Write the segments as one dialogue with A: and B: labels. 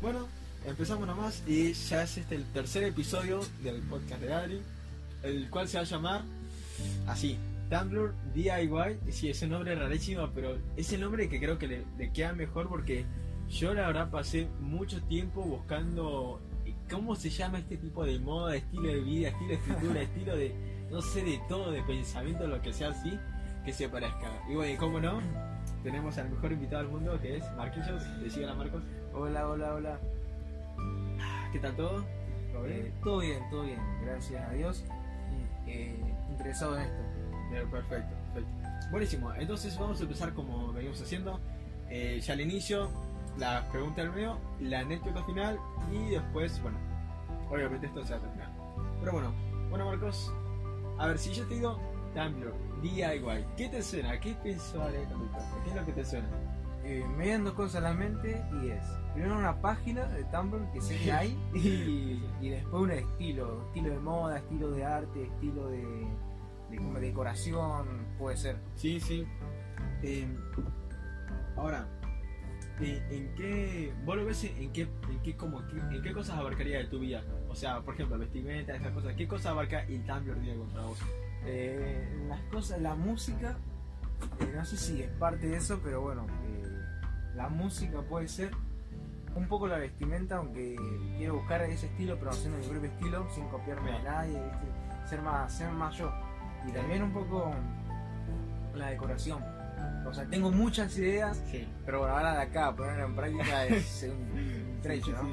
A: Bueno, empezamos nomás y ya es este el tercer episodio del podcast de Adri, el cual se va a llamar así, Tumblr DIY. Sí, es un nombre rarísimo, pero es el nombre que creo que le, le queda mejor porque yo la verdad pasé mucho tiempo buscando cómo se llama este tipo de moda, estilo de vida, estilo de escritura, estilo de, no sé, de todo, de pensamiento, lo que sea así, que se parezca. Y bueno, y cómo no, tenemos al mejor invitado del mundo que es Marquillos. Decían a Marcos.
B: Hola, hola, hola.
A: ¿Qué tal todo? ¿Todo bien?
B: Eh, todo bien, todo bien, gracias a Dios. Eh, interesado en esto.
A: Bien, perfecto, perfecto. Buenísimo, entonces vamos a empezar como venimos haciendo. Eh, ya al inicio, la pregunta del medio, la anécdota final y después, bueno, obviamente esto se va a terminar. Pero bueno, bueno Marcos, a ver, si yo te digo Tumblr, DIY, ¿qué te suena? ¿Qué pensó de ¿Qué es lo que te suena?
B: Eh, me vienen dos cosas a la mente y es primero una página de Tumblr que sé que hay y, y después un estilo, estilo de moda, estilo de arte, estilo de, de como decoración, puede ser.
A: Sí, sí. Eh, ahora, eh, ¿en qué, vos lo ves en qué, en qué, como, en qué cosas abarcaría de tu vida? O sea, por ejemplo, vestimenta, esas cosas. ¿Qué cosas abarca el Tumblr DIY contra vos?
B: Eh, las cosas, la música, eh, no sé si es parte de eso, pero bueno, eh, la música puede ser un poco la vestimenta, aunque quiero buscar ese estilo, pero haciendo mi propio estilo, sin copiarme a nadie, ¿viste? ser más, ser más yo. Y también un poco la decoración. O sea, tengo muchas ideas,
A: Sí.
B: pero bueno, ahora de acá, ponerla en práctica es un, trecho, ¿no?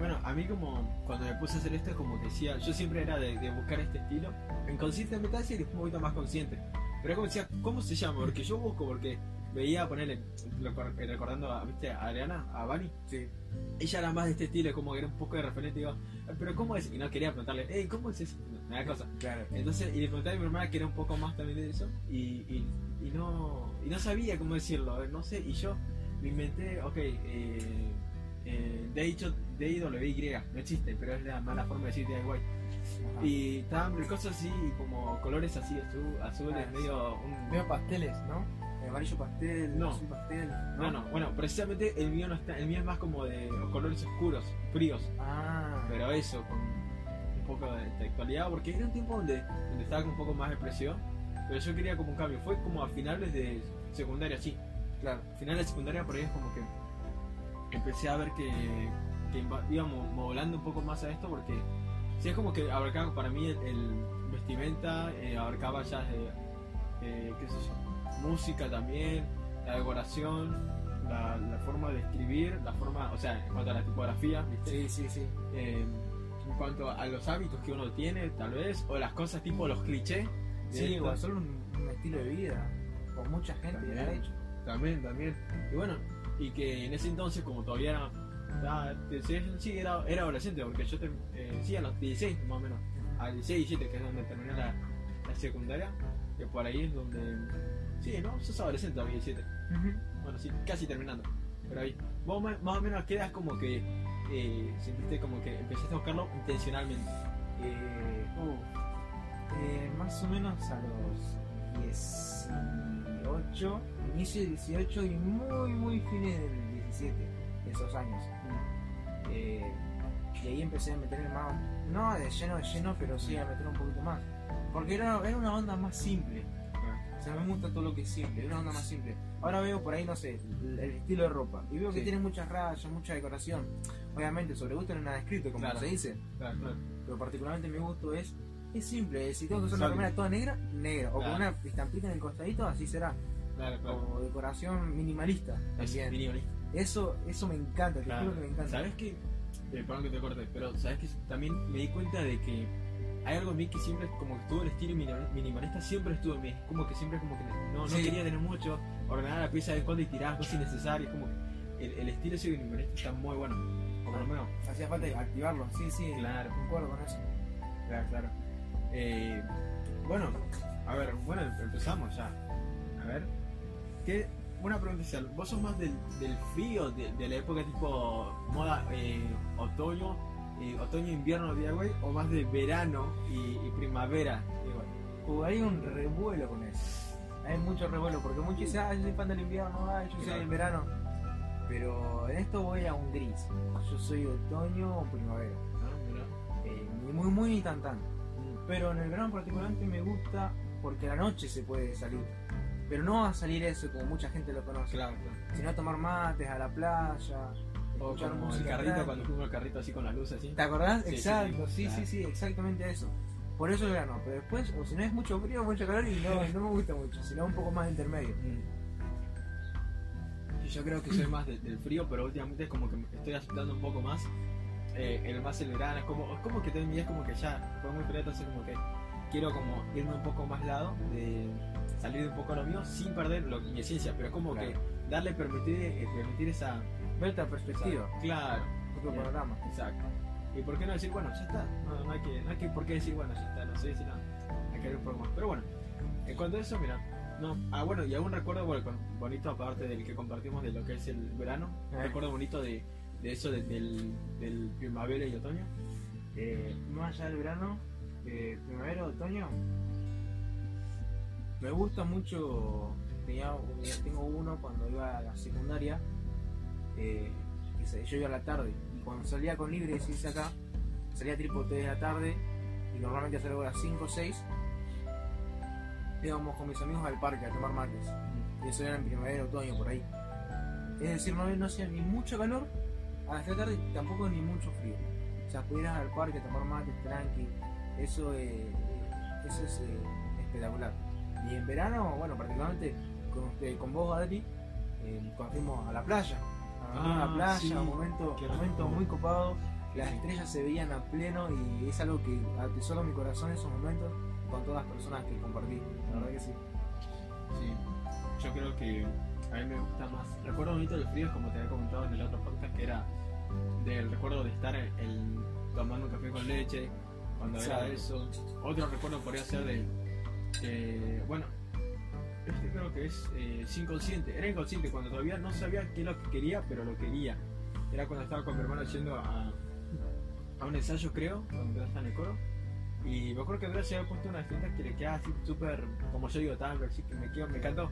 A: Bueno, a mí como cuando me puse a hacer esto, como decía, yo siempre era de, de buscar este estilo, inconscientemente así un poquito más consciente. Pero como decía, ¿cómo se llama? Porque yo busco, porque veía ponerle, recordando a, ¿viste? a Ariana, a Bani,
B: Sí.
A: ella era más de este estilo, como que era un poco de referente, y digo, pero ¿cómo es? Y no quería preguntarle, hey, ¿cómo es eso? No, me da cosa.
B: Claro.
A: Entonces, y le pregunté a mi hermana que era un poco más también de eso, y, y, y no, y no sabía cómo decirlo, no sé, y yo me inventé, ok, eh, eh, DIY, DIY, no existe, pero es la mala forma de decir DIY.
B: Ajá.
A: Y estaban cosas así, como colores así, azul, azules,
B: Ah,
A: medio... Un,
B: Veo pasteles, ¿no? El amarillo pastel,
A: No.
B: azul pastel.
A: no, no, bueno, precisamente el mío no está, el mío es más como de colores oscuros, fríos.
B: Ah,
A: pero eso, con un poco de intelectualidad, porque era un tiempo donde, donde estaba con un poco más de presión, pero yo quería como un cambio, fue como a finales de secundaria, sí,
B: claro.
A: finales de secundaria por ahí es como que empecé a ver que, que íbamos modulando un poco más a esto, porque sí es como que abarcaba para mí el, el vestimenta, eh, abarcaba ya, eh, eh, qué sé yo, música también, la decoración, la, la forma de escribir, la forma, o sea, en cuanto a la tipografía, ¿viste?
B: Sí, sí, sí.
A: eh, en cuanto a los hábitos que uno tiene, tal vez, o las cosas tipo los clichés.
B: Sí, o solo un, un estilo de vida. Con mucha gente
A: También.
B: ya ha hecho.
A: También, también. Y bueno, y que en ese entonces, como todavía era. sí, sí, era, era adolescente, porque yo te, eh, sí, a los 16 más o menos, a 16, 17, que es donde terminé la, la secundaria, que por ahí es donde. Sí, ¿no? Sos adolescente todavía, 17.
B: Ujú.
A: Bueno, sí, casi terminando. Pero ahí, vos más o menos quedas como que. Eh, sentiste como que empezaste a buscarlo intencionalmente.
B: Eh, uh, eh, más o menos a los 18, inicio de 18 y muy, muy fines del 17, esos años. Eh, y ahí empecé a meterme más, no de lleno de lleno, pero sí a meter un poquito más. Porque era, era una onda más simple. O sea, me gusta todo lo que es simple, una onda más simple. Ahora veo por ahí, no sé, el, el estilo de ropa. Y veo que
A: Sí.
B: tiene muchas rayas, mucha decoración. Obviamente, sobre gusto no hay nada escrito, como
A: Claro.
B: se dice.
A: Claro, claro.
B: Pero particularmente mi gusto es, es simple. es, Si tengo que usar una remera toda negra, negra. O
A: Claro.
B: con una estampita en el costadito, así será.
A: Claro, claro.
B: O decoración minimalista.
A: Es
B: También.
A: minimalista.
B: Eso, eso me encanta, te juro que me encanta.
A: ¿Sabes qué? Eh, perdón que te corte, pero ¿sabes que También me di cuenta de que hay algo en mí que siempre, como que estuvo el estilo minimal- minimalista, siempre estuvo en mí. Como que siempre, como que no, no
B: Sí.
A: quería tener mucho, ordenar la pieza de cuando y tirar cosas innecesarias. Como que el, el estilo ese minimalista está muy bueno. Como lo mío.
B: Hacía falta activarlo, sí, sí.
A: Claro.
B: Concuerdo con eso.
A: Claro, claro. Eh, bueno, a ver, bueno, empezamos ya. A ver, ¿qué, una pregunta inicial. ¿Vos sos más del, del frío, de, de la época tipo moda eh, otoño, eh, otoño-invierno DIY o más de verano y, y primavera DIY?
B: Uh, hay un revuelo con eso. Mí mucho revuelo, porque muchos dicen, ah, yo soy fan del invierno, ah, yo soy
A: Claro.
B: del verano. Pero en esto voy a un gris. Yo soy otoño o primavera.
A: Ah.
B: Eh, muy muy tan tan.
A: Mm.
B: Pero en el verano particularmente me gusta porque a la noche se puede salir. Pero no a salir eso como mucha gente lo conoce,
A: Claro, claro.
B: sino a tomar mates, a la playa,
A: O como el carrito, cuando fuimos el carrito así con la luz así.
B: ¿Te acordás?
A: Sí,
B: Exacto,
A: sí,
B: sí, sí,
A: claro.
B: sí, exactamente eso. Por eso el verano, pero después, o si no es mucho frío, mucho calor y no, no me gusta mucho, sino un poco más intermedio.
A: Y Yo creo que soy más de- del frío, pero últimamente es como que me estoy aceptando un poco más eh, el más el verano. Es como, es como que también es como que ya fue muy frío, entonces como que quiero como irme un poco más lado, de salir un poco a lo mío sin perder lo- mi esencia, pero es como
B: Claro.
A: que darle, permitir, eh, permitir esa...
B: Ver otra perspectiva,
A: claro,
B: otro
A: Bien.
B: panorama.
A: exacto. Y por qué no decir, bueno, ya está, no, no hay que, no hay que por qué decir, bueno, ya está, no sé si no, hay que ver un poco más. Pero bueno, en cuanto a eso, mira, no, ah bueno, y algún recuerdo bueno, bonito aparte del que compartimos de lo que es el verano, un
B: Eh.
A: recuerdo bonito de, de eso de- del, del primavera y otoño.
B: Eh, más allá del verano, eh, primavera, otoño, me gusta mucho, tenía, tengo uno cuando iba a la secundaria, eh, que se- yo iba a la tarde, y cuando salía con libre, decirse acá, salía tipo 3 de la tarde, y normalmente salgo a las 5 o 6, íbamos con mis amigos al parque a tomar mates, y eso era en primavera, otoño, por ahí. Es decir, no, no hacía ni mucho calor a las 3 de la tarde, tampoco ni mucho frío. O sea, pudieras al parque tomar mates tranqui, eso, eh, eso es eh, espectacular. Y en verano, bueno, particularmente con, usted, con vos, Adri, eh, cuando fuimos a la playa. A
A: Ah,
B: la playa,
A: sí.
B: un momento,
A: Qué
B: momento muy copado, las estrellas se veían a pleno y es algo que atesoro en mi corazón esos momentos con todas las personas que compartí. La verdad que sí.
A: Sí, yo creo que a mí me gusta más. Recuerdo bonito del frío, como te había comentado en el otro podcast, que era del recuerdo de estar en- tomando un café con leche, cuando era
B: Exacto.
A: eso. Otro recuerdo podría ser de, de- bueno, este creo que es eh, sí, inconsciente. Era inconsciente cuando todavía no sabía qué es lo que quería, pero lo quería. Era cuando estaba con mi hermano yendo a, a un ensayo, creo, cuando está en el coro. Y me acuerdo que Andrés se había puesto una vestimenta que le quedaba así súper, como yo digo, tan así que me, quedó, me encantó.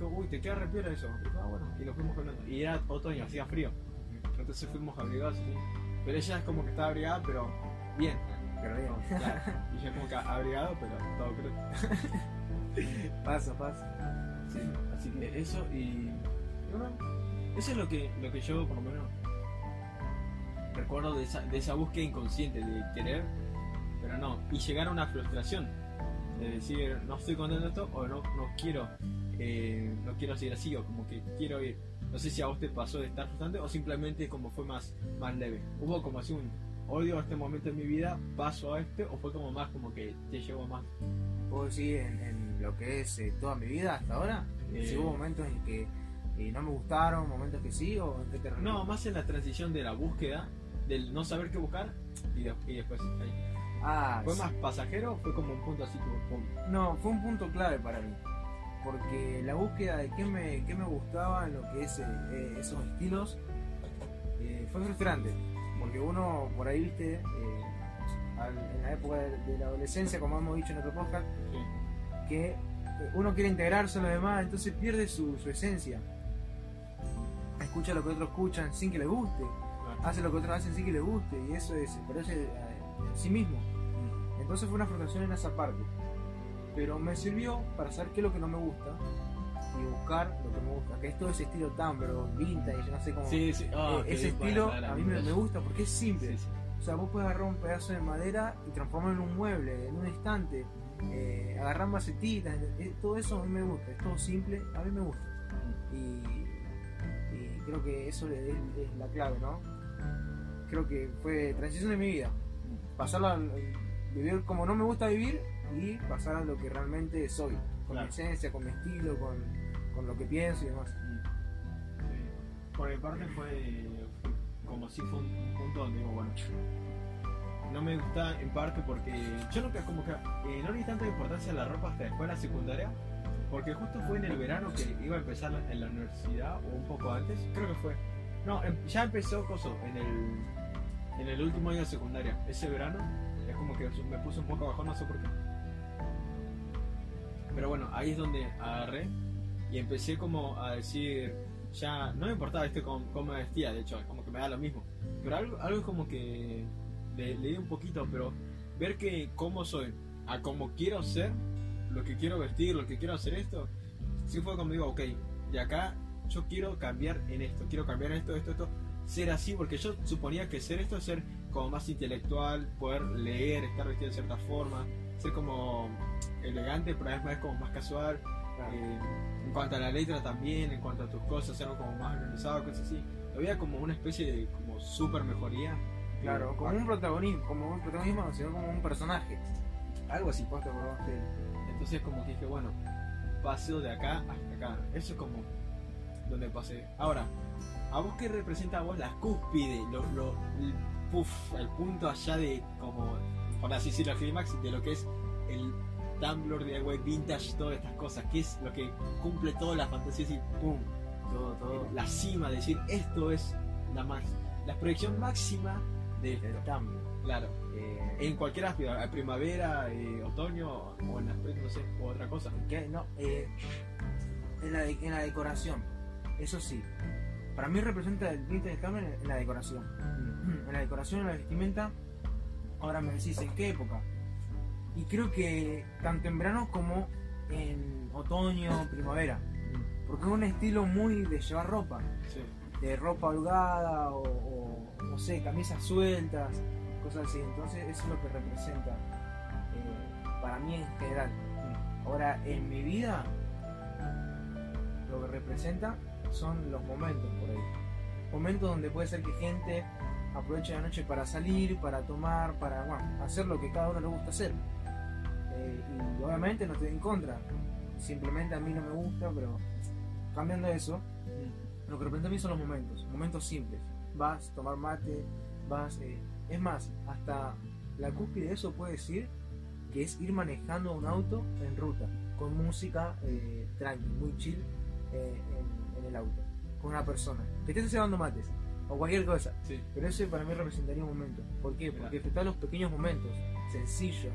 A: Dijo, uy, te queda re piola eso. Ah, bueno, y lo fuimos hablando. Y era otoño, hacía frío. Entonces fuimos abrigados así. Pero ella es como que estaba abrigada, pero bien.
B: Pero bien.
A: Claro. Y yo como que abrigado, pero todo creo.
B: pasa, pasa.
A: Sí, así que eso y. y bueno, eso es lo que, lo que yo por lo menos recuerdo de esa, de esa búsqueda inconsciente de querer, pero no. Y llegar a una frustración de decir no estoy contento de esto o no, no quiero eh, no quiero seguir así o como que quiero ir. No sé si a vos te pasó de estar frustrante o simplemente como fue más, más leve. Hubo como así un odio a este momento en mi vida, paso a este o fue como más como que te llevó más.
B: ¿Puedo decir en, en lo que es eh, toda mi vida hasta ahora?
A: Eh,
B: Si hubo momentos en que eh, no me gustaron, momentos que sí, o en qué te
A: No, más en la transición de la búsqueda, del no saber qué buscar y, de- y después ahí.
B: Ah,
A: ¿Fue
B: sí.
A: más pasajero o fue como un punto así como?
B: No, fue un punto clave para mí. Porque la búsqueda de qué me, qué me gustaba en lo que es eh, eh, esos estilos eh, fue frustrante. Porque uno por ahí, viste, eh, al- en la época de, de la adolescencia, como hemos dicho en otro podcast, que uno quiere integrarse a los demás, entonces pierde su, su esencia. Escucha lo que otros escuchan sin que le guste, hace lo que otros hacen sin que le guste, y eso es, parece a sí mismo. Entonces fue una frustración en esa parte. Pero me sirvió para saber qué es lo que no me gusta y buscar lo que me gusta. Que es todo ese estilo Tumblr, vintage, no sé cómo.
A: Sí, sí. ah,
B: Eh, ese
A: para
B: estilo a mí me, gusta porque es simple.
A: Sí.
B: O sea, vos puedes agarrar un pedazo de madera y transformarlo en un mueble, en un estante, eh, agarrar macetitas, eh, todo eso a mí me gusta, es todo simple, a mí me gusta. Y, y creo que eso es, es la clave, ¿no? Creo que fue transición de mi vida. Pasar a vivir como no me gusta vivir y pasar a lo que realmente soy, con
A: Claro.
B: mi esencia, con mi estilo, con, con lo que pienso y demás.
A: Sí. Por mi parte fue como si fue un punto donde digo, bueno, no me gusta en parte porque yo nunca como que eh, no le di tanta importancia a la ropa hasta después de la secundaria, porque justo fue en el verano que iba a empezar en la universidad o un poco antes, creo que fue. No, em- ya empezó coso en el en el último año de secundaria, ese verano es como que me puse un poco abajo, no sé por qué. Pero bueno, ahí es donde agarré y empecé como a decir, ya no me importaba este cómo, cómo me vestía, de hecho, como que me da lo mismo. Pero algo, algo como que le, le di un poquito, pero ver que cómo soy, a cómo quiero ser, lo que quiero vestir, lo que quiero hacer esto, sí fue como digo, ok, de acá yo quiero cambiar en esto, quiero cambiar esto, esto, esto, ser así, porque yo suponía que ser esto es ser como más intelectual, poder leer, estar vestido de cierta forma, ser como elegante, pero además es como más casual. eh, en cuanto a la letra también, en cuanto a tus cosas, ser como más organizado, cosas así. Había como una especie de como super mejoría.
B: Claro,
A: Eh,
B: como un protagonismo, como un protagonismo, sino como un personaje.
A: algo así.
B: Puesto por vos, sí.
A: Entonces como que dije, bueno, paseo de acá hasta acá. Eso es como donde pasé. Ahora, ¿a vos qué representa a vos la cúspide? Lo, lo, el, puff, el punto allá de como, por así decirlo, el clímax de lo que es el Tumblr de Agua Vintage, todas estas cosas, que es lo que cumple todas las fantasías y pum,
B: Todo, todo.
A: la cima, decir esto es la la proyección máxima de
B: El
A: esto.
B: cambio.
A: Claro,
B: Eh,
A: en cualquier aspecto, primavera, eh, otoño o en aspecto, no sé, o otra cosa.
B: ¿Qué? No, eh, en, la de- en la decoración, eso sí. Para mí representa el vintage cambio en, en la decoración. En la decoración, en la vestimenta. Ahora me decís, ¿en qué época? Y creo que tanto en verano como en otoño, primavera. Porque es un estilo muy de llevar ropa.
A: Sí.
B: De ropa holgada o, o, no sé, camisas sueltas, cosas así. Entonces eso es lo que representa eh, para mí en general. Ahora, en mi vida, lo que representa son los momentos por ahí. Momentos donde puede ser que gente aproveche la noche para salir, para tomar, para bueno, hacer lo que cada uno le gusta hacer. Eh, y obviamente no estoy en contra. Simplemente a mí no me gusta, pero cambiando eso, lo que representa a mí son los momentos, momentos simples. Vas, tomar mate, vas... eh, es más, hasta la cúspide de eso puede decir que es ir manejando un auto en ruta, con música eh, tranqui, muy chill eh, en, en el auto, con una persona. Que estés llevando mates, o cualquier cosa.
A: Sí.
B: Pero eso para mí representaría un momento. ¿Por qué? Porque disfrutar los pequeños momentos, sencillos.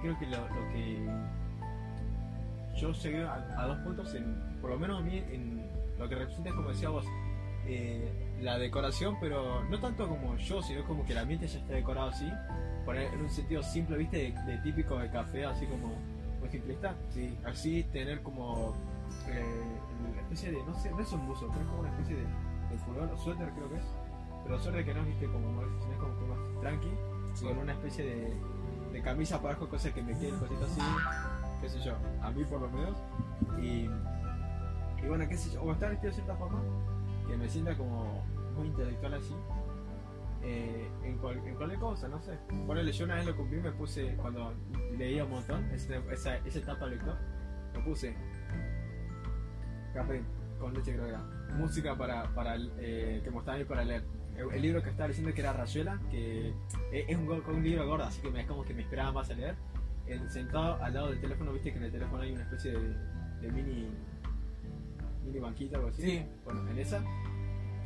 A: Creo que lo, lo que yo llegué a, a dos puntos, en, por lo menos a mí, en lo que representa, como decía vos, eh, la decoración, pero no tanto como yo, sino como que el ambiente ya está decorado así, poner en un sentido simple, viste, de, de típico de café, así como muy simplista.
B: Sí.
A: Así tener como eh, una especie de, no sé, no es un buzo, pero es como una especie de, de fulón, suéter creo que es. Pero suéter que no viste como como que más tranqui, con una especie de, de camisa para abajo, cosa que me quede cositas así, qué sé yo, a mí por lo menos. Y, y bueno, qué sé yo, o estar vestido de cierta forma, que me sienta como muy intelectual así. eh, en, cual- en cualquier cosa, no sé. Ponele, yo una vez lo cumplí, me puse, cuando leía un montón, ese- esa, esa etapa lector, me puse café con leche creo que era. Música para, para eh, que mostraba para leer. El, libro que estaba leyendo que era Rayuela, que es es un, un libro gordo, así que me, es como que me esperaba más a leer. El, sentado al lado del teléfono, viste que en el teléfono hay una especie de, de mini mini banquita o algo así.
B: Sí.
A: Bueno, en esa.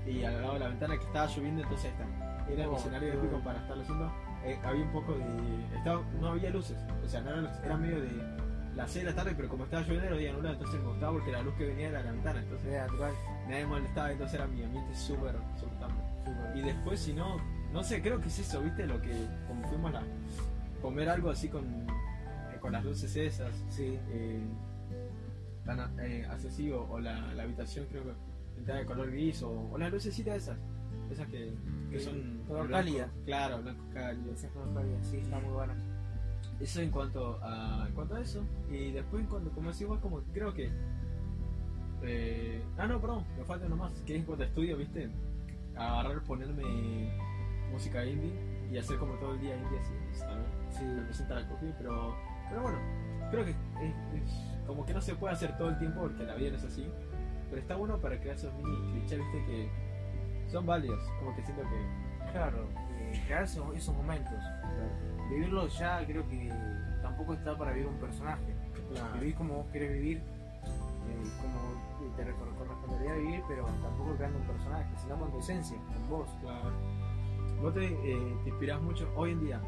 A: Y al lado de la ventana que estaba lloviendo, entonces está. Era
B: Oh,
A: escenario de pico para estar leyendo. Eh, había un poco de. Estaba, no había luces, o sea, no era, medio de las 6 de la tarde, pero como estaba lloviendo era día nublado, entonces me gustaba porque la luz que venía era de la ventana, entonces
B: Era natural.
A: nadie molestaba, entonces era mi ambiente súper, súper Y después, si no, no sé, creo que es eso, ¿viste? Lo que, como fuimos a comer algo así con, eh, con las luces esas,
B: Sí.
A: eh, tan eh, accesivo, o la, la habitación creo que pintada de color gris, o, o las lucecitas esas, esas que, que son
B: color
A: blanco,
B: cálida.
A: Claro, blanco cálido.
B: Esas cosas cálidas, sí, está muy buena.
A: Eso en cuanto a, en cuanto a eso. Y después, en cuanto, como decís vos, como creo que. eh, ah, no, perdón, me falta nomás. Que en cuanto a estudio, viste, agarrar, ponerme música indie y hacer como todo el día indie así. también
B: Sí.
A: representa la copia, pero, pero bueno, creo que es, es como que no se puede hacer todo el tiempo porque la vida no es así. Pero está bueno para crear esos mini clichés, viste, que son válidos. Como que siento que.
B: Claro, eh, crear esos, esos momentos. Vivirlo ya creo que tampoco está para vivir un personaje. Vivir como vos querés vivir, eh, como te recor- correspondería vivir, pero tampoco creando un personaje, sino con tu esencia, con vos.
A: Claro. Vos te, eh, te inspirás mucho hoy en día.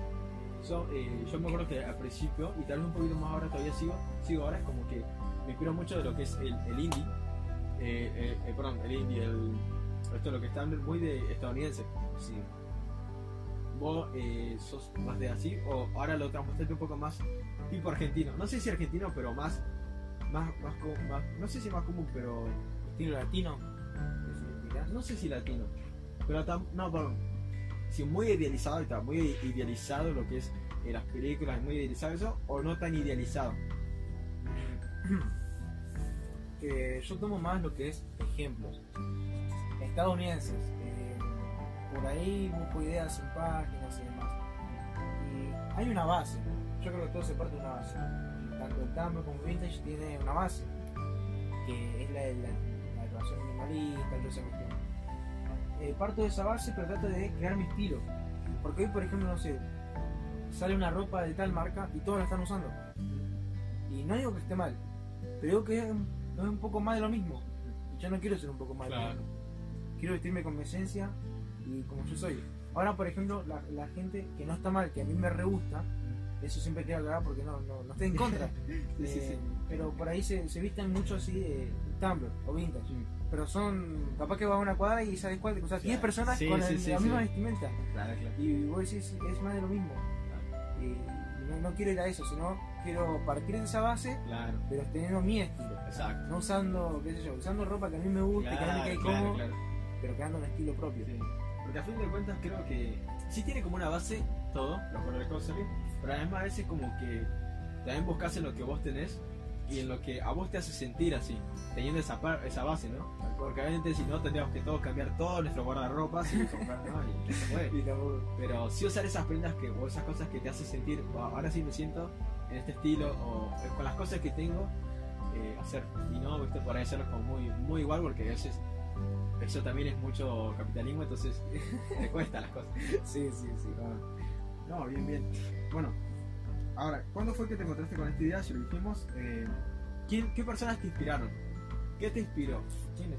A: So, eh, yo me acuerdo que al principio, y tal vez un poquito más ahora todavía sigo, sigo ahora, es como que me inspiro mucho de lo que es el, el indie. Eh, eh, eh, perdón, el indie, el, esto es lo que está muy de estadounidense.
B: Sí.
A: ¿Vos eh, sos más de así? ¿O ahora lo transportaste un poco más tipo argentino? No sé si argentino, pero más, más, más, más- no sé si más común, pero
B: Estilo latino. es-
A: no sé si latino. Pero tam- no, perdón. Si muy idealizado, está muy idealizado lo que es eh, las películas, muy idealizado eso, o no tan idealizado.
B: Eh, yo tomo más lo que es ejemplos estadounidenses. eh, por ahí busco ideas en páginas y demás. Y hay una base. Yo creo que todo se parte de una base. Tanto el Tumblr como Vintage tiene una base. Que es la de la, la minimalista, toda esa cuestión. Eh, parto de esa base, pero trato de crear mi estilo. Porque hoy, por ejemplo, no sé, sale una ropa de tal marca y todos la están usando. Y no digo que esté mal, pero digo que es un, poco más de lo mismo. Y yo no quiero ser un poco más de lo mismo. Quiero vestirme con mi esencia y como yo soy. Ahora, por ejemplo, la, la gente que no está mal, que a mí me re gusta, eso siempre quiero aclarar porque no, no, no estoy en contra.
A: Sí, sí,
B: Eh,
A: sí.
B: Pero por ahí se, se visten mucho así de Tumblr o Vintage. Pero son, capaz que va a una cuadra y sabes cuál, o sea, 10
A: Claro.
B: personas con el- la misma vestimenta.
A: Claro, claro.
B: Y vos decís, es más de lo mismo. Y no, no quiero ir a eso, sino quiero partir de esa base,
A: Claro,
B: pero teniendo mi estilo.
A: exacto.
B: No usando, qué sé yo, usando ropa que a mí me gusta, que a mí me cae
A: Claro, claro,
B: cómodo,
A: claro.
B: pero creando un estilo propio.
A: Porque a fin de cuentas creo que sí tiene como una base todo, lo por el salir, pero además a veces como que también buscas en lo que vos tenés y en lo que a vos te hace sentir así, teniendo esa, esa base, ¿no? Porque obviamente si no tendríamos que todos cambiar todo nuestro guardarropa y comprar, ¿no? Y puede.
B: Y tampoco-
A: Pero sí usar esas prendas que, o esas cosas que te hacen sentir, "Wow, ahora sí me siento en este estilo, o eh, con las cosas que tengo, eh, hacer. Y no, viste, por ahí hacerlo como muy, muy igual, porque a veces eso también es mucho capitalismo, entonces te cuesta las cosas.
B: Sí, sí, sí.
A: No, bien, bien. Bueno, ahora, ¿cuándo fue que te encontraste con esta idea? Si lo dijimos, eh, ¿quién, ¿qué personas te inspiraron? ¿Qué te inspiró? ¿Quiénes?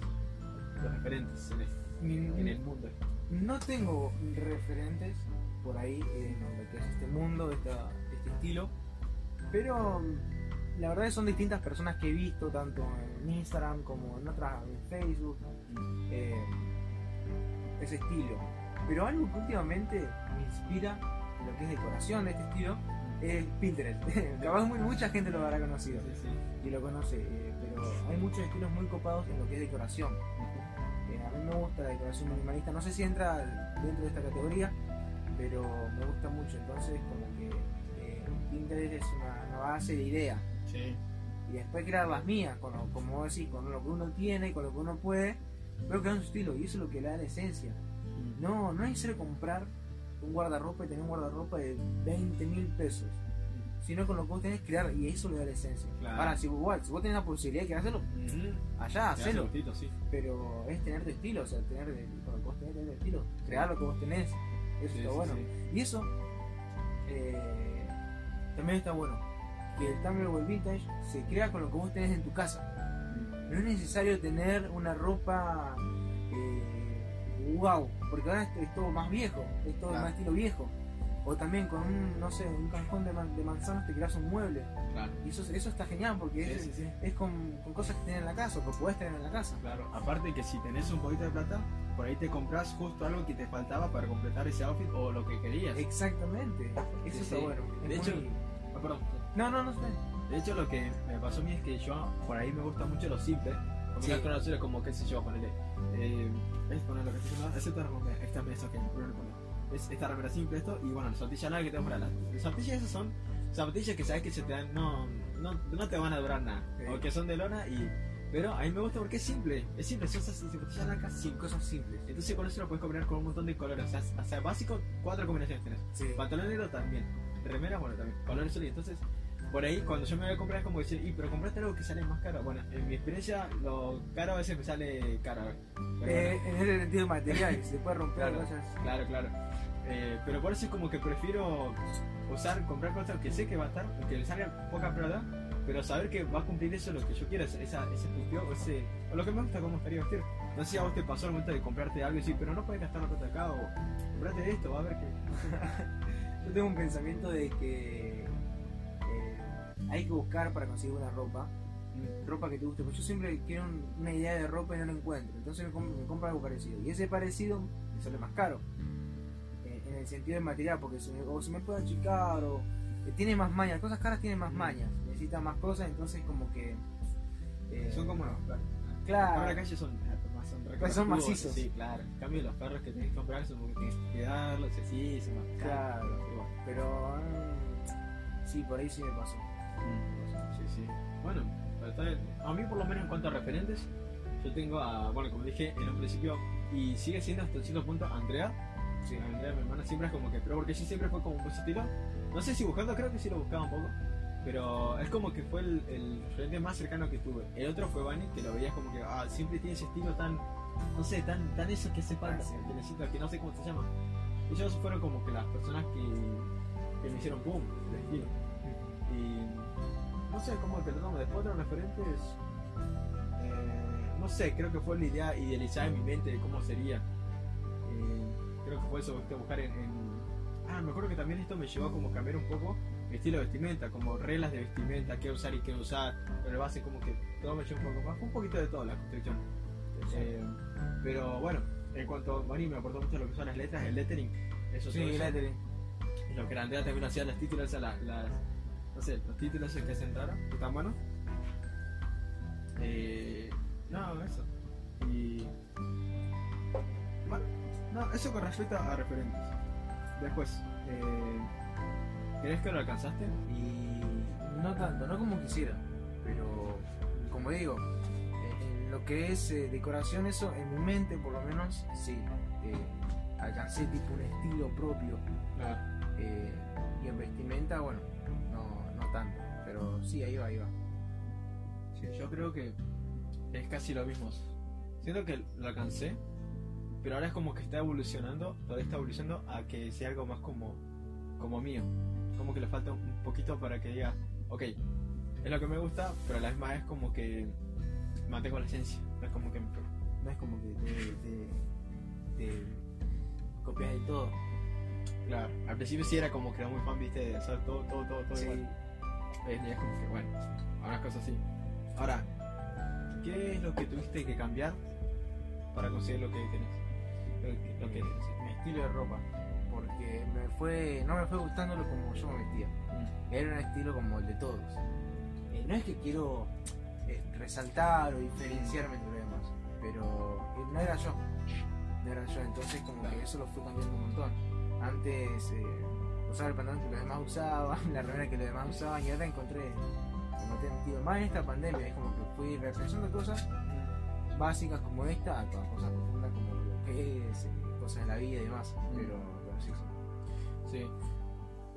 A: Los referentes en, este-
B: Mi-
A: en el mundo.
B: No tengo referentes por ahí en lo que es este mundo, esta- este estilo, pero mm, la verdad es que son distintas personas que he visto, tanto en Instagram como en otras, en Facebook, eh, ese estilo. Pero algo que últimamente me inspira lo que es decoración de este estilo es Pinterest. Capaz muy- mucha gente lo habrá conocido
A: Sí, sí.
B: y lo conoce, eh, pero hay muchos estilos muy copados en lo que es decoración. Eh, a mí me gusta la decoración minimalista, no sé si entra dentro de esta categoría, pero me gusta mucho. Entonces, como que eh, Pinterest es una, una base de idea.
A: Sí.
B: Y después crear las mías, con lo, como decís, con lo que uno tiene, con lo que uno puede, pero crear un estilo. Y eso es lo que le da la esencia. No, no es necesario comprar un guardarropa y tener un guardarropa de 20 mil pesos. Sino con lo que vos tenés crear y eso le da la esencia.
A: Claro.
B: Ahora, si, igual, si vos tenés la posibilidad de hacerlo, allá,
A: Te hace
B: hacelo.
A: gustito, sí.
B: Pero es tener tu estilo, o sea, tener con lo que vos tenés, tener tu estilo. Crear lo que vos tenés. Eso
A: Sí,
B: está
A: sí,
B: bueno. Y eso eh, también está bueno. Que el Tumblr Vintage se crea con lo que vos tenés en tu casa. No es necesario tener una ropa eh, wow, porque ahora es, es todo más viejo, es todo
A: Claro.
B: más estilo viejo. O también con un, no sé, un cajón de, man- de manzanas te creas un mueble.
A: Claro.
B: Y eso, eso está genial porque
A: Sí,
B: es,
A: sí, sí.
B: es con, con cosas que tenés en la casa, o que podés tener en la casa.
A: Claro, aparte que si tenés un poquito de plata, por ahí te compras justo algo que te faltaba para completar ese outfit o lo que querías.
B: Exactamente, eso está bueno. es
A: De hecho-
B: muy-
A: Ah, perdón.
B: No, no, no sé.
A: De hecho, lo que me pasó a mí es que yo por ahí me gusta mucho lo simple. Porque
B: Sí.
A: cosas como, qué sé yo, ponerle. Eh, es poner lo que estoy haciendo, excepto la remera, esta mesa que ponen Es esta remera simple, esto, y bueno, las zapatillas largas que tengo para las. Las zapatillas esas son zapatillas que sabes que se te dan, no, no, no te van a durar nada.
B: Sí.
A: O que son de lona y. Pero a mí me gusta porque es simple, es simple, son esas zapatillas
B: Sin
A: simples.
B: cosas simples.
A: Entonces con eso lo puedes combinar con un montón de colores. O sea, o sea, básico, cuatro combinaciones tenés.
B: Sí.
A: Pantalón negro también. Remera, bueno, también. Colores sólidos. Entonces, por ahí, cuando yo me voy a comprar, es como decir, y pero compraste algo que sale más caro. Bueno, en mi experiencia, lo caro a veces me sale caro. Pero
B: Eh,
A: bueno,
B: en ese sentido material, se puede romper
A: Claro.
B: cosas.
A: claro, claro. Eh, pero por eso es como que prefiero usar, comprar cosas que sé que va a estar, que le salga poca plata, pero saber que va a cumplir eso lo que yo quiero, esa, ese función, o, ese, o lo que me gusta, cómo me gustaría vestir. No sé si a vos te pasó el momento de comprarte algo y decir, pero no puedes gastar la plata acá, o comprate esto, va a ver que.
B: Yo tengo un pensamiento de que eh, hay que buscar para conseguir una ropa, ropa que te guste. Porque yo siempre quiero un- una idea de ropa y no la encuentro. Entonces me, com- me compro algo parecido. Y ese parecido me sale más caro. Eh, en el sentido del material, porque se me, o se me puede achicar o eh, tiene más mañas. Cosas caras tienen más mañas. Necesitan más cosas, entonces como que... eh,
A: Son como los perros.
B: Claro.
A: Ahora calle son, más son,
B: Pues son macizos.
A: Sí, claro. En cambio, los perros que tenés que comprar son porque tienes que cuidarlos y así, son más caros.
B: Claro.
A: pero.
B: Pero... mm, sí, por ahí sí me pasó.
A: Sí, sí. Bueno, a mí por lo menos en cuanto a referentes, yo tengo a, bueno, como dije en un principio, y sigue siendo hasta cierto punto Andrea. Sí, Andrea, mi hermana, siempre es como que, pero porque ella siempre fue como estilo. No sé si buscando, creo que sí lo buscaba un poco. Pero es como que fue el, el referente más cercano que tuve. El otro fue Bunny, que lo veías como que ah, siempre tiene ese estilo tan, no sé, tan, tan eso que hace falta, que necesito, que no sé cómo se llama. Ellos fueron como que las personas que, que me hicieron boom, el estilo. Y no sé cómo te lo tomo. Después otros referentes, eh, no sé, creo que fue la idea idealizada en mi mente de cómo sería. Eh, creo que fue eso, ¿viste? buscar en, en- Ah, me acuerdo que también esto me llevó a como cambiar un poco mi estilo de vestimenta, como reglas de vestimenta, qué usar y qué usar, pero base como que todo me llevó un poco más, un poquito de todo la construcción. Eh, pero bueno, en cuanto a Mari me aportó mucho lo que son las letras, el lettering, eso
B: Sí,
A: eso.
B: lettering.
A: Lo que Andrea también hacía los títulos, las, las- no sé, los títulos que se entraron, que están buenos. Eh, no, eso. Y. Bueno, no, eso con respecto a referentes. Después, eh, ¿crees que lo alcanzaste?
B: Y no tanto, no como quisiera, pero como digo, eh, en lo que es eh, decoración, eso en mi mente por lo menos, sí, eh, alcancé tipo un estilo propio. y en vestimenta, bueno, no, no tanto, pero sí, ahí va, ahí va.
A: Sí, yo creo que es casi lo mismo. Siento que lo alcancé, pero ahora es como que está evolucionando, todavía está evolucionando a que sea algo más como, como mío. Como que le falta un poquito para que diga, ok, es lo que me gusta, pero a la vez como que mantengo la esencia. No es como que
B: No es como que te, te, te copias de todo.
A: Claro, al principio sí era como que era muy fan, viste, de hacer todo, todo, todo, todo
B: Sí.
A: igual. Hoy en día es como que, bueno, algunas cosas así. Ahora, ¿qué es lo que tuviste que cambiar para conseguir lo que tenés? Lo que, lo que
B: mi estilo de ropa, porque me fue, no me fue gustando lo como yo me vestía.
A: Mm.
B: Era un estilo como el de todos. Eh, no es que quiero eh, resaltar o diferenciarme de los demás, pero eh, no era yo. No era yo, entonces como que eso lo fue cambiando un montón. Antes usaba el pantalón que los demás usaban, la remera que los demás usaban y ahora encontré, encontré sentido. Más en esta pandemia, es como que fui reaccionando cosas básicas como esta a cosas profundas como lo que es, eh, cosas de la vida y demás. Pero, pero sí, sí.
A: Sí.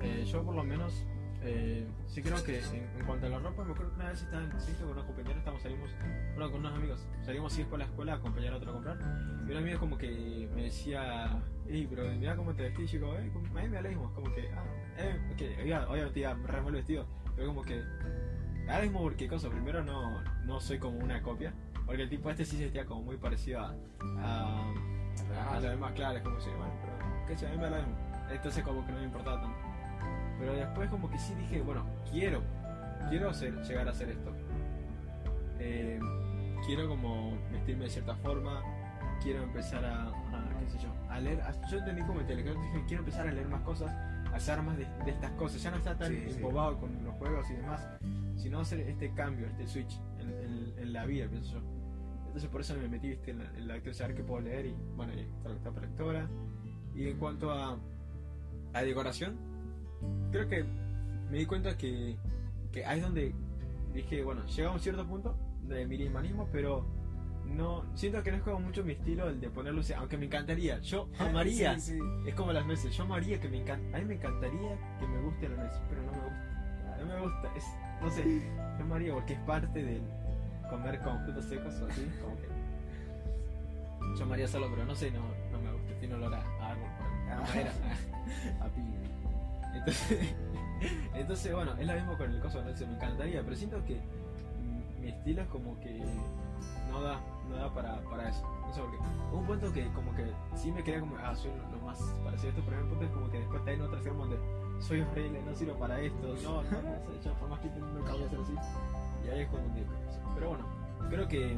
A: Eh, yo por lo menos eh, sí creo que en, en cuanto a la ropa, me acuerdo que una vez estaba en sitio con unos compañeros, estamos, salimos, bueno, con unos amigos, salimos así de la escuela a acompañar a otro a comprar. Y un amigo como que me decía, Ey, pero mira cómo te vestís, y yo como, eh, como- a mí me mismo, como que, ah, eh, que iba- obviamente iba re mal vestido, pero como que, lo mismo porque cosa, primero no, no soy como una copia, porque el tipo este sí se vestía como muy parecido a, a, a, a lo demás, claro, es como si, bueno, pero, qué sé, a mí me mismo. Entonces como que no me importaba tanto. Pero después como que sí dije, bueno, quiero, quiero hacer, llegar a hacer esto. Eh, quiero como vestirme de cierta forma, quiero empezar a, a, qué sé yo, a leer, a- yo entendí como intelectual, dije, quiero empezar a leer más cosas, a hacer más de, de estas cosas, ya no está tan
B: Sí, sí.
A: embobado con los juegos y demás, sino hacer este cambio, este switch en, en- en la vida, pienso yo. Entonces por eso me metí viste, en la, en la lectura, saber qué puedo leer y bueno, y está está para lectora. Y en cuanto a, a decoración, creo que me di cuenta que, que ahí es donde dije, bueno, llega a un cierto punto de minimalismo, pero no siento que no es como mucho mi estilo el de poner luces, aunque me encantaría. Yo amaría,
B: Sí, sí.
A: es como las nueces, yo amaría que me encanta, a mí me encantaría que me guste la nuez, pero no me gusta. No me gusta, es, no sé, yo amaría porque es parte del comer con frutos secos o así, como que yo amaría solo, pero no sé, no, no me gusta, tiene olor a, árbol, por ahí, a
B: Ah.
A: madera, a, a piña. Entonces, entonces, bueno, es lo mismo con el coso, no sé, me encantaría, pero siento que mi estilo es como que no da, no da para, para eso. No sé por qué. Un punto que como que sí me quería como, ah, soy lo, más parecido a esto, pero un punto es como que después está en otra forma donde soy horrible, no sirvo para esto, no, no, no, yo por más que nunca voy a ser así. Y ahí es como un Pero bueno, creo que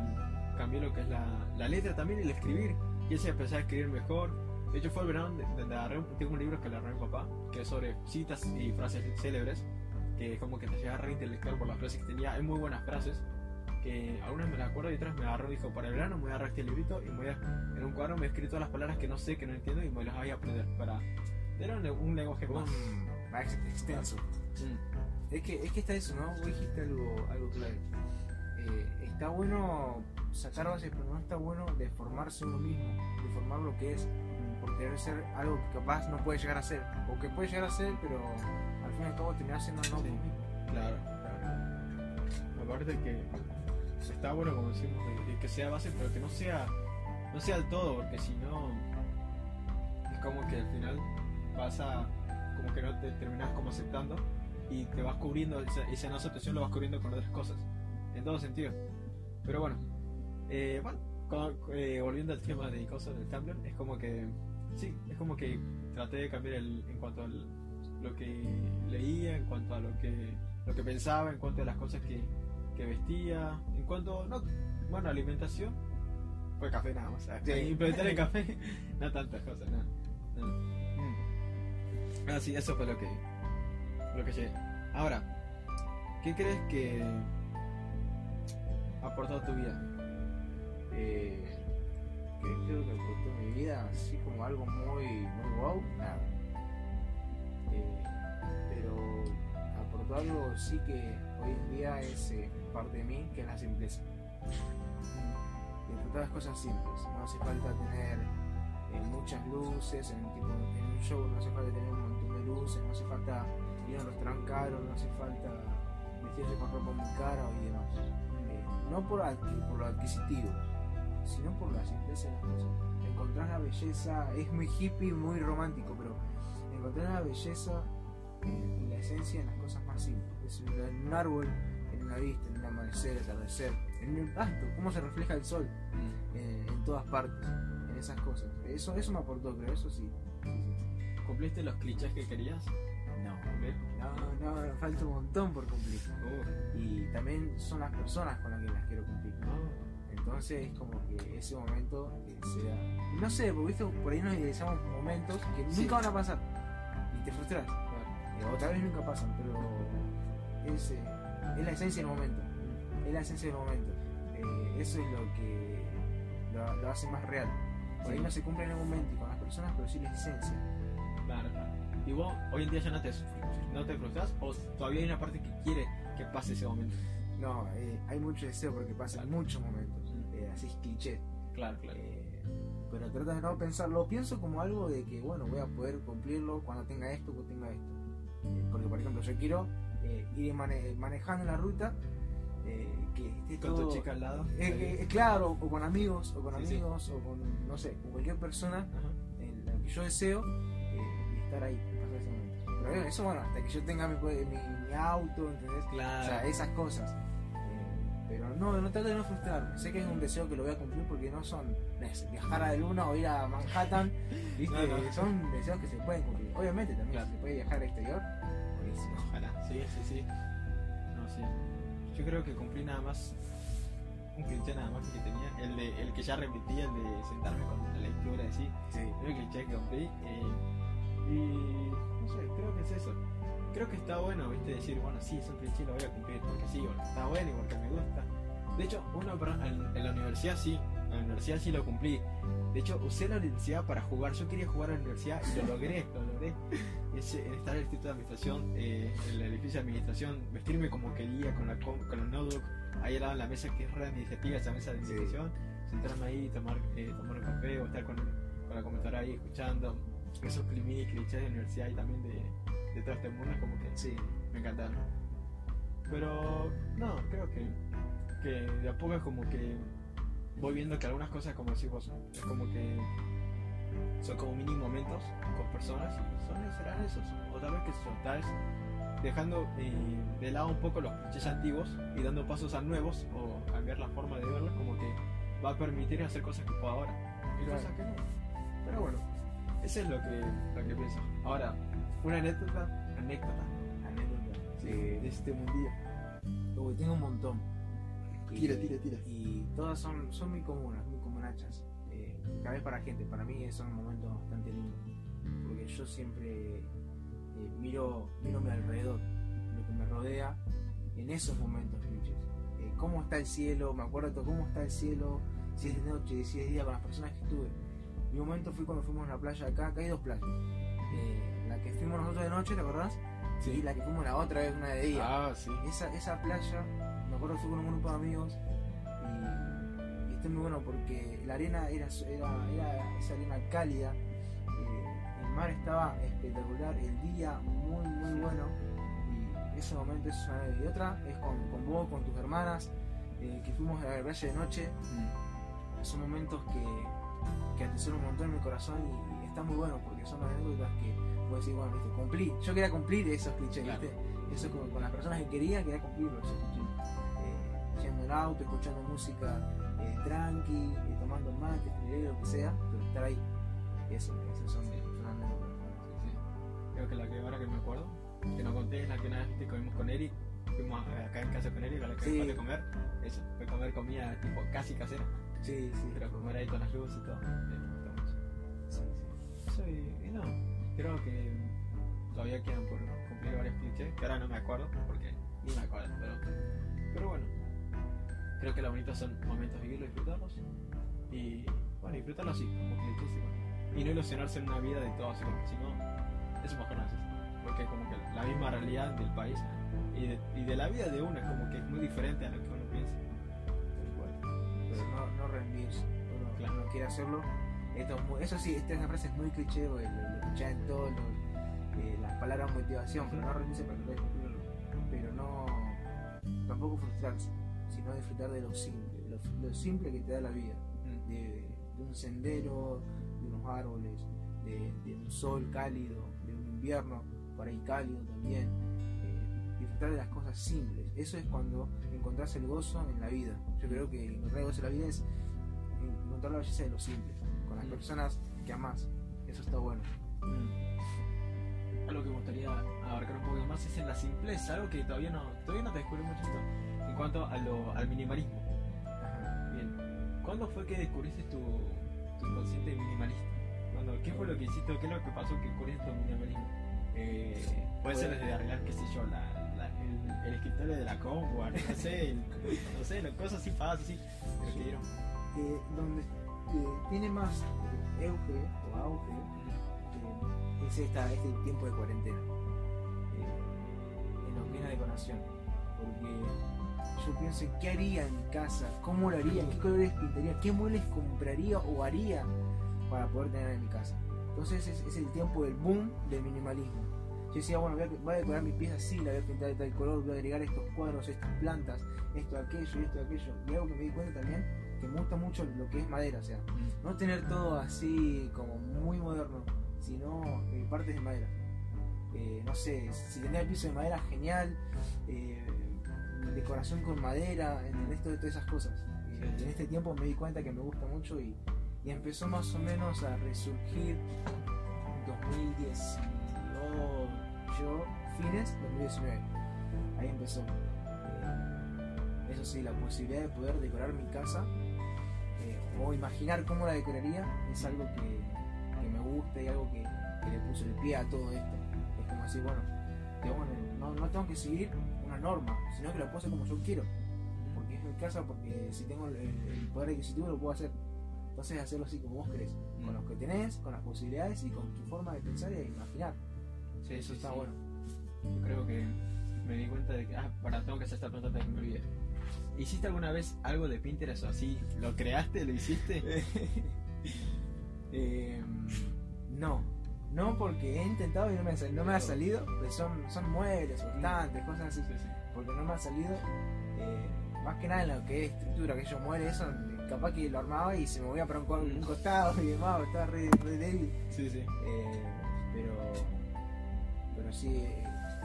A: cambió lo que es la, la letra también el escribir. Y ese empezó a escribir mejor. De hecho, fue el verano donde agarré un- tengo un libro que le agarré a mi papá, que es sobre citas y frases célebres, que es como que te llega a reintelectual por las frases que tenía. Hay muy buenas frases, que algunas me las acuerdo y otras me agarró. Dijo, para el verano me voy a agarrar este librito y me voy a, en un cuadro me he escrito las palabras que no sé, que no entiendo y me las voy a aprender para tener un, un lenguaje más.
B: Más extenso.
A: Mm,
B: Es que, es que está eso, ¿no? Vos dijiste algo, algo clave. Eh, está bueno sacar bases, pero no está bueno deformarse uno mismo, deformar lo que es, por querer ser algo que capaz no puede llegar a ser, o que puede llegar a ser, pero al fin y al cabo terminar siendo no
A: Sí.
B: mismo.
A: Claro. Aparte que está bueno como decimos de- de que sea base pero que no sea no sea el todo porque si no es como que al final vas a como que no te terminas como aceptando y te vas cubriendo esa, esa no aceptación lo vas cubriendo con otras cosas en todo sentido pero bueno eh, bueno con- eh, volviendo al tema de cosas del Tumblr es como que sí es como que traté de cambiar el, en cuanto a lo que leía en cuanto a lo que lo que pensaba en cuanto a las cosas que, que vestía, en cuanto, no, bueno, alimentación, fue café nada más,
B: Sí.
A: implementar el café, no tantas cosas, nada. nada. Mm. Ah, sí, eso fue lo que, lo que llegué. Ahora, ¿qué crees que ha aportado a tu vida?
B: Eh, que creo que aportó mi vida así como algo muy, muy wow, nada. Eh, pero aportó algo sí que hoy en día es eh, parte de mí, que es la simpleza. Disfrutar las cosas simples, no hace falta tener eh, muchas luces, en, tipo, en un show no hace falta tener un montón de luces, no hace falta ir a un restaurante caro, no hace falta vestirse con ropa muy cara y demás. No por, adqui- por lo adquisitivo, sino por la simpleza de las cosas. Encontrar la belleza es muy hippie, muy romántico, pero encontrar la belleza y la esencia en las cosas más simples. Es en en un árbol, en una vista, en un amanecer, atardecer, en el pasto, cómo se refleja el sol eh, en todas partes, en esas cosas. Eso, eso me aportó, creo, eso sí. sí, sí.
A: ¿Cumpliste los clichés que querías?
B: No, no, no, falta un montón por cumplir.
A: Uh,
B: Y también son las personas con las que las quiero cumplir.
A: no.
B: Entonces es como que ese momento sea... No sé, porque ¿viste? por ahí nos idealizamos momentos que
A: Sí.
B: nunca van a pasar. Y te frustras.
A: Claro.
B: O tal vez nunca pasan, pero es, eh, es la esencia del momento. Es la esencia del momento. Eh, eso es lo que lo, lo hace más real. Por ahí no se cumple en el momento y con las personas, pero sí la esencia.
A: Claro, claro. ¿Y vos hoy en día ya no te, no te frustras o todavía hay una parte que quiere que pase ese momento?
B: No, eh, hay mucho deseo porque pasan
A: Claro.
B: muchos momentos. Así es cliché.
A: Claro, claro.
B: Eh, pero trato de no pensarlo, lo pienso como algo de que, bueno, voy a poder cumplirlo cuando tenga esto, cuando tenga esto. Eh, porque, por ejemplo, yo quiero eh, ir mane- manejando la ruta, que esté
A: Con
B: todo...
A: tu chica al lado.
B: Claro, o con amigos, o con
A: Sí, sí.
B: amigos, o con, no sé, con cualquier persona en la que yo deseo estar ahí, pasar ese momento. Pero eso, bueno, hasta que yo tenga mi, mi, mi auto, ¿entendés?
A: Claro.
B: O sea, esas cosas. Pero no, no trato de no frustrarme. Sé que es un deseo que lo voy a cumplir porque no son viajar a la luna o ir a Manhattan. ¿viste?
A: No, no.
B: Son deseos que se pueden cumplir. Obviamente también
A: Claro.
B: si se puede viajar al exterior. Buenísimo.
A: Ojalá, sí, sí, sí. No, sí. Yo creo que cumplí nada más un cliché nada más que tenía, el de el que ya repetí, el de sentarme con la lectura así,
B: Sí.
A: el cliché que cumplí. eh, y no sé, creo que es eso. Creo que está bueno, viste, decir, bueno, sí, es un cliché, lo voy a cumplir, porque sí, está bueno y porque me gusta. De hecho, uno, en, en la universidad sí, en la universidad sí lo cumplí. De hecho, usé la universidad para jugar. Yo quería jugar a la universidad y lo logré, lo logré. Es, eh, estar en el instituto de administración, eh, en el edificio de administración, vestirme como quería, con la con el notebook, ahí al lado de la mesa que es re administrativa, esa mesa de
B: Sí.
A: administración, sentarme ahí, tomar, eh, tomar un café o estar con, con la computadora ahí escuchando esos clichés de universidad y también de, de todo este mundo, es como que
B: Sí.
A: me encantaron. Pero no, creo que, que de a poco es como que voy viendo que algunas cosas, como decís vos, es como que son como mini momentos con personas y son, serán esos. O tal vez que tal vez dejando eh, de lado un poco los clichés antiguos y dando pasos a nuevos o cambiar la forma de verlos, como que va a permitir hacer cosas que puedo ahora y
B: Claro.
A: cosas que no. Pero bueno, eso es lo que, lo que pienso. Ahora, una anécdota, anécdota
B: Anécdota.
A: de, de este mundillo.
B: Uy, tengo un montón. Y-
A: Tira, tira, tira.
B: Y todas son, son muy comunas, muy comunachas. Eh, cada vez para gente, para mí son momentos bastante lindos. Porque yo siempre eh, miro, miro mi alrededor, lo que me rodea, en esos momentos clichés. Eh, cómo está el cielo, me acuerdo cómo está el cielo, si es de noche, si es de día, con las personas que estuve. Mi momento fue cuando fuimos a la playa acá, acá hay dos playas. Eh, la que fuimos nosotros de noche, ¿te acordás? Y la que fuimos la otra vez, una de día
A: Ah, sí.
B: esa, esa playa, me acuerdo que fui con un grupo de amigos y, y está muy bueno porque la arena era, era, era esa arena cálida, eh, el mar estaba espectacular, el día muy muy bueno y ese momento es una y otra es con, con vos, con tus hermanas, eh, que fuimos a la playa de noche,
A: Mm.
B: son momentos que, que atesoran un montón en mi corazón y, y está muy bueno porque son anécdotas que puedo decir, bueno, viste, cumplí, yo quería cumplir esos clichés,
A: Claro.
B: ¿viste? Eso con, con las personas que quería, quería cumplirlo, esos clichés. Eh, yendo en auto, escuchando música eh, tranqui, eh, tomando mate, lo que sea, pero estar ahí, eso, esas son,
A: Sí.
B: son.
A: Sí, sí. Creo que la que ahora que me acuerdo, que no conté, es la que una vez comimos con Eric. Fuimos a- acá en casa con Eric, a la que
B: Sí.
A: de comer. Eso, fue comer comida tipo casi casera,
B: Sí, sí,
A: pero comer ahí con las luces y todo. eh, me gustó mucho.
B: sí, sí.
A: Eso y, y no, creo que todavía quedan por cumplir varios clichés, que ahora no me acuerdo, porque ni me acuerdo, pero, pero bueno. Creo que lo bonito son momentos vivirlos, disfrutarlos. Y bueno, disfrutarlos así, como clichés igual. Y no ilusionarse en una vida de todo así, porque si no, es mejor no es eso. Porque como que la misma realidad del país y de, y de la vida de uno es como que es muy diferente a lo que uno piensa.
B: Pero no, no rendirse. Uno,
A: Claro.
B: uno quiere hacerlo. Esto eso sí, esta frase es muy cliché, lo, escuchás en todas las palabras motivación, pero no rendirse para tratar de cumplirlo. Pero no, tampoco frustrarse, sino disfrutar de lo simple, lo, lo simple que te da la vida.
A: Mm.
B: De, de un sendero, de unos árboles, de, de un sol cálido, de un invierno por ahí cálido también. eh, disfrutar de las cosas simples. Eso es cuando encontrás el gozo en la vida. Yo creo que encontrar el gozo en la vida es encontrar la belleza de lo simple, con las
A: Mm.
B: personas que amás. Eso está bueno.
A: Mm. Algo que me gustaría abarcar un poco más es en la simpleza, algo que todavía no, todavía no te descubrí mucho esto, en cuanto a lo, al minimalismo.
B: Ajá.
A: Bien, ¿cuándo fue que descubriste tu, tu inconsciente minimalista? ¿Cuándo, ¿Qué fue lo que hiciste o qué es lo que pasó que descubriste tu minimalismo? Eh, puede ser desde arreglar, qué sé yo, la, la- el, el escritorio de la compu, no sé, el- no sé, las cosas así fáciles, así, pero que dieron.
B: Eh, donde eh, tiene más eh, auge o auge eh, es esta, este tiempo de cuarentena. Eh, en lo que es la decoración. Porque yo pienso en qué haría en mi casa, cómo lo haría, qué colores pintaría, qué muebles compraría o haría para poder tener en mi casa. Entonces es, el tiempo del boom del minimalismo. Yo decía, bueno, voy a, decorar mi pieza así, la voy a pintar de tal color, voy a agregar estos cuadros, estas plantas, esto, aquello, esto, aquello. Y algo que me di cuenta también, me gusta mucho lo que es madera, o sea, no tener todo así como muy moderno, sino eh, partes de madera. Eh, no sé, si tenía el piso de madera, genial. eh, decoración con madera, ¿entendés? Todo- todas esas cosas. Eh. En este tiempo me di cuenta que me gusta mucho y, y empezó más o menos a resurgir 2018, fines 2019. Ahí empezó. Eso sí, la posibilidad de poder decorar mi casa o imaginar cómo la decoraría es algo que, que me gusta y algo que, que le puso el pie a todo esto. Es como decir, bueno, que, bueno, no, no tengo que seguir una norma, sino que lo puedo hacer como yo quiero. Porque es mi casa, porque si tengo el, el poder adquisitivo lo puedo hacer. Entonces hacerlo así como vos querés, con los que tenés, con las posibilidades y con tu forma de pensar y de imaginar.
A: Sí,
B: Eso
A: sí,
B: está
A: sí.
B: bueno.
A: Yo creo que me di cuenta de que, ah, para, tengo que hacer esta pregunta de que me olvide. ¿Hiciste alguna vez algo de Pinterest o así? ¿Lo creaste? ¿Lo hiciste?
B: Eh, no, no porque he intentado y no me ha, sal- no me ha salido, pues son, son muebles, estantes, cosas así,
A: Sí, sí.
B: porque no me ha salido. eh, más que nada en lo que es estructura, que yo muere eso, capaz que lo armaba y se me movía para un, un costado y demás, estaba re, re débil.
A: Sí, sí.
B: Eh, pero, pero sí,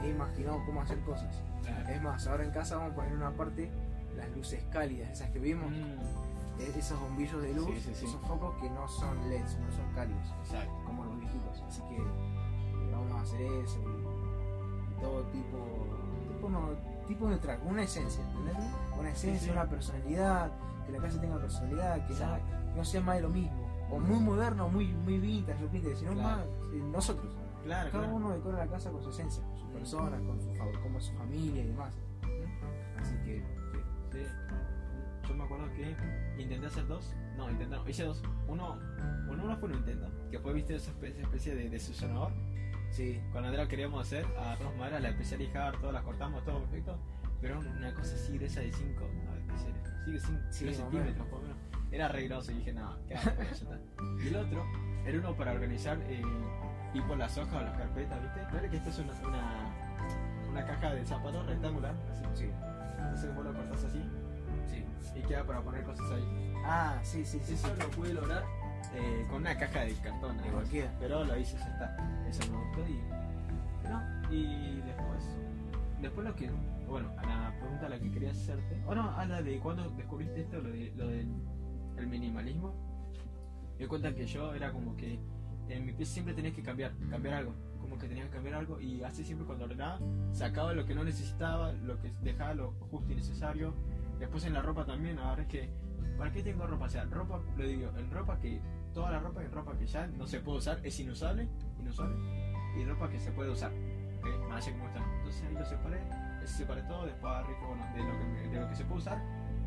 B: he imaginado cómo hacer cosas.
A: Claro.
B: Es más, ahora en casa vamos a poner una parte las luces cálidas, esas que vimos,
A: Mm,
B: esos bombillos de luz,
A: Sí, sí, sí.
B: esos focos que no son LEDs, no son cálidos,
A: exacto.
B: como los viejitos. Así que eh, vamos a hacer eso todo tipo, tipo, no, tipo neutral, una esencia, ¿entendés? Una esencia, una personalidad, que la casa tenga personalidad, que no, no sea más de lo mismo, o muy moderno, muy, muy vintage, repite, sino
A: Claro.
B: más eh, nosotros.
A: Claro,
B: Cada
A: claro.
B: uno decora la casa con su esencia, con su persona, con su, como su familia y demás. Así que,
A: hacer dos. No, intenté no, hice dos. Uno, bueno, uno fue un intento, que fue, viste, esa especie, especie de desusionador.
B: sí,
A: Cuando Andrea queríamos hacer, agarramos madera, la empecé a lijar, todas las cortamos, todo perfecto. Pero una cosa así gruesa de 5, a ver. Sí, de 5
B: Sí,
A: centímetros, por lo menos. Era re grosso y dije, no, qué asco, ya está. Y el otro era uno para organizar, eh, tipo las hojas o las carpetas, ¿viste? Claro que esta es una, una, una caja de zapatos rectangular, así.
B: sí,
A: Entonces vos lo cortás así
B: sí.
A: y queda para poner cosas ahí.
B: Ah, sí, sí, sí.
A: Eso lo pude lograr eh, con una caja de cartón.
B: De cualquiera.
A: Pero lo hice, ya está. Eso me gustó y. No, y después. Después lo que. Bueno, a la pregunta a la que quería hacerte. O no, a la de cuando descubriste esto, lo, de, lo del el minimalismo. Me di cuenta que yo era como que en mi pieza siempre tenías que cambiar, cambiar algo. Como que tenías que cambiar algo y así siempre cuando ordenaba, sacaba lo que no necesitaba, lo que dejaba lo justo y necesario. Después en la ropa también, ahora es que, ¿para qué tengo ropa? O sea, ropa, lo digo, en ropa que, toda la ropa en ropa que ya no se puede usar, es inusable, inusable, y ropa que se puede usar, ¿ok? Más allá como está. Entonces ahí lo separé, separé todo, después agarré bueno, de lo que, me- de lo que se puede usar,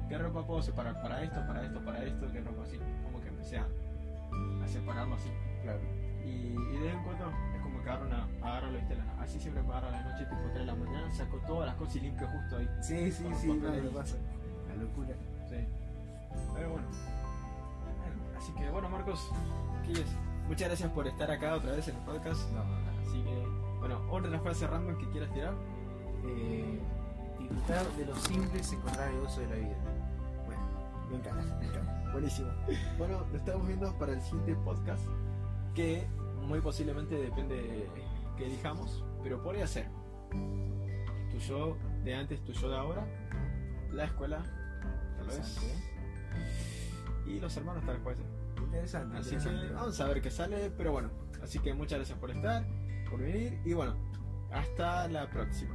A: qué ropa puedo separar para esto, para esto, para esto, qué ropa así, como que empecé a, a separarlo así.
B: Claro.
A: Y, y de vez en cuando es como que agarro, una, agarro la- así siempre me agarro a la noche, tipo 3 de la mañana, saco todas las cosas y limpio justo ahí.
B: Sí, sí, sí, no, me pasa. La locura.
A: Sí. Pero bueno. Así que bueno, Marcos, ¿qué es? Muchas gracias por estar acá otra vez en el podcast.
B: No, no, no.
A: Así que, bueno, otra frase random que quieras tirar.
B: Eh, disfrutar de lo simple es encontrar el gozo de la vida. Bueno, me encanta, me encanta.
A: Buenísimo. Bueno, lo estamos viendo para el siguiente podcast. Que muy posiblemente depende de que elijamos, pero podría ser tu yo de antes, tu yo de ahora, la escuela,
B: Interesante,
A: y los hermanos tal vez.
B: Interesante.
A: Así
B: interesante.
A: que vamos a ver qué sale, pero bueno, así que muchas gracias por estar, por venir y bueno, hasta la próxima.